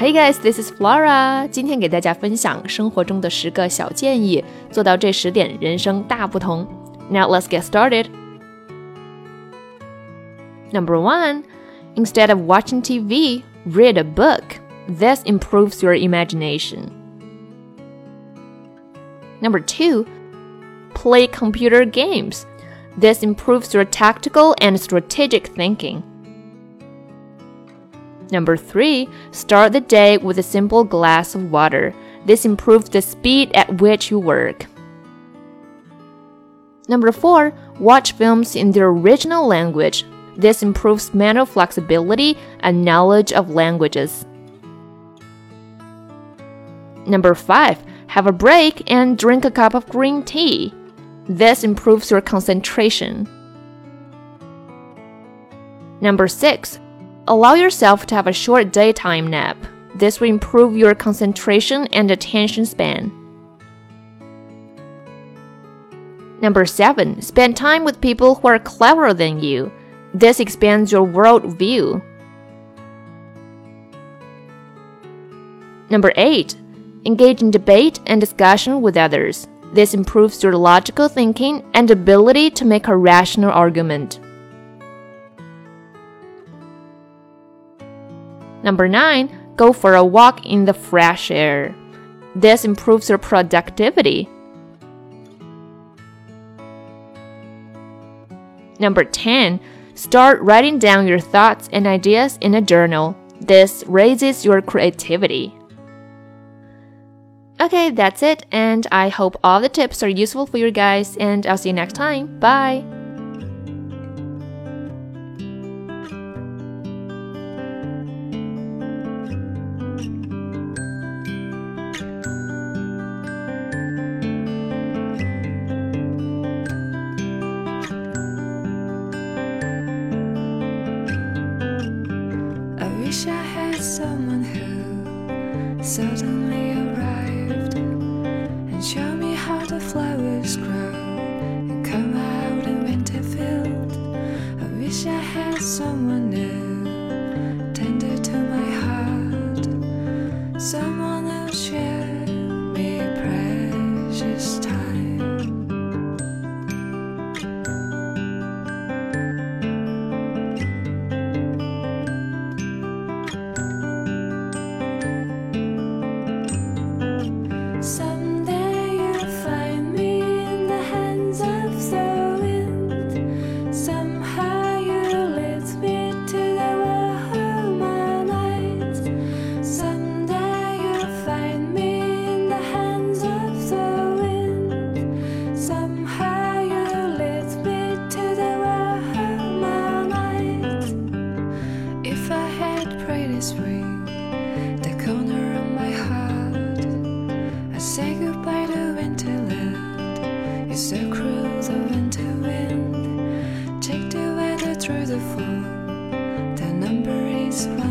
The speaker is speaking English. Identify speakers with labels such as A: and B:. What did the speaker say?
A: Hey guys, this is Flora。今天给大家分享生活中的十个小建议，做到这十点，人生大不同。Now let's get started. Number one, instead of watching TV, read a book. This improves your imagination. Number two, play computer games. This improves your tactical and strategic thinking. Number three, start the day with a simple glass of water. This improves the speed at which you work. Number four, watch films in their original language. This improves mental flexibility and knowledge of languages. Number five, have a break and drink a cup of green tea. This improves your concentration. Number six, Allow yourself to have a short daytime nap. This will improve your concentration and attention span. Number 7. Spend time with people who are cleverer than you. This expands your world view. Number 8. Engage in debate and discussion with others. This improves your logical thinking and ability to make a rational argument. Number 9. Go for a walk in the fresh air. This improves your productivity. Number 10. Start writing down your thoughts and ideas in a journal. This raises your creativity. Okay, that's it, and I hope all the tips are useful for you guys, and I'll see you next time. Bye!
B: Had someone who suddenly arrived and showed me how the flowers grow and come out in winter field. I wish I had someone new, tender to my heart, someone always the corner of my heart. I say goodbye to winterland. It's so cruel, the winter wind. Check the weather through the fog. The number is one.